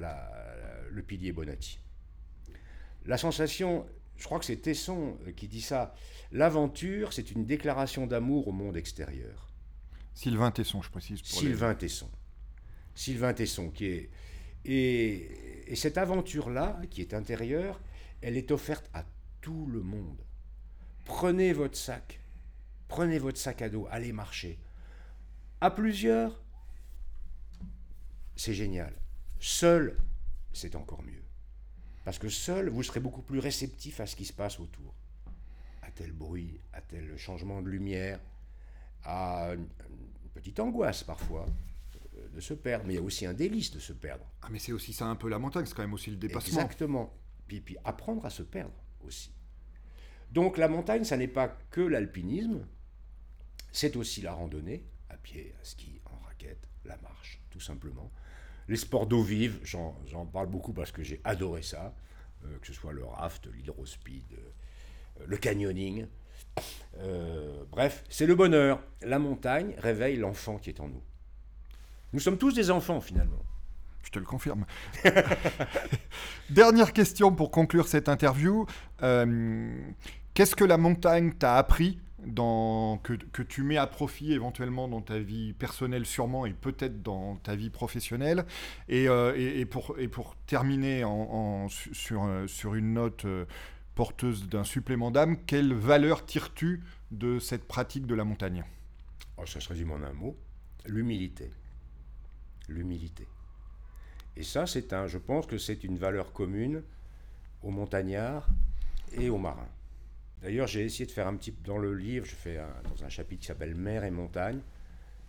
S3: le pilier Bonatti. La sensation, je crois que c'est Tesson qui dit ça, l'aventure, c'est une déclaration d'amour au monde extérieur.
S2: Sylvain Tesson, je précise.
S3: Sylvain Tesson. Sylvain Tesson, qui est... Et, et cette aventure-là, qui est intérieure, elle est offerte à tout le monde. Prenez votre sac, prenez votre sac à dos, allez marcher. À plusieurs, c'est génial. Seul, c'est encore mieux. Parce que seul, vous serez beaucoup plus réceptif à ce qui se passe autour. À tel bruit, à tel changement de lumière, à une, petite angoisse parfois euh, de se perdre. Mais il y a aussi un délice de se perdre.
S2: Ah, mais c'est aussi ça un peu la montagne, c'est quand même aussi le dépassement.
S3: Exactement. Puis, puis apprendre à se perdre aussi. Donc la montagne, ça n'est pas que l'alpinisme, c'est aussi la randonnée, à pied, à ski, en raquette, la marche, tout simplement. Les sports d'eau vive, j'en parle beaucoup parce que j'ai adoré ça, euh, que ce soit le raft, l'hydrospeed, euh, le canyoning. Euh, bref, c'est le bonheur. La montagne réveille l'enfant qui est en nous. Nous sommes tous des enfants finalement.
S2: Je te le confirme. Dernière question pour conclure cette interview. Qu'est-ce que la montagne t'a appris dans, que, tu mets à profit éventuellement dans ta vie personnelle sûrement et peut-être dans ta vie professionnelle et, euh, pour, terminer euh, sur une note euh, porteuse d'un supplément d'âme, quelle valeur tires-tu de cette pratique de la montagne?
S3: Oh, Ça se résume en un mot, l'humilité. L'humilité. Et ça, c'est un, je pense que c'est une valeur commune aux montagnards et aux marins. D'ailleurs, j'ai essayé de faire un petit dans le livre, je fais dans un chapitre qui s'appelle Mer et montagne.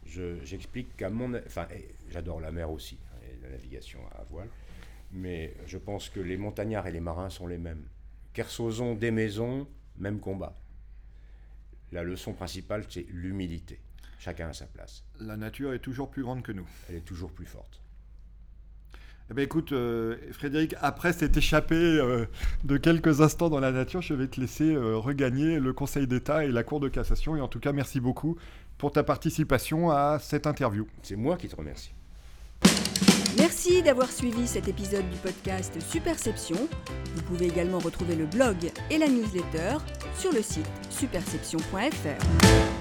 S3: J'explique qu'à mon, enfin, j'adore la mer aussi, hein, et la navigation à voile, mais je pense que les montagnards et les marins sont les mêmes. Kersozon, des maisons, même combat. La leçon principale, c'est l'humilité. Chacun à sa place.
S2: La nature est toujours plus grande que nous.
S3: Elle est toujours plus forte.
S2: Eh ben écoute, euh, Frédéric, après s'être échappé euh, de quelques instants dans la nature, je vais te laisser euh, regagner le Conseil d'État et la Cour de cassation. Et en tout cas, merci beaucoup pour ta participation à cette interview.
S3: C'est moi qui te remercie.
S1: Merci d'avoir suivi cet épisode du podcast Superception. Vous pouvez également retrouver le blog et la newsletter sur le site superception.fr.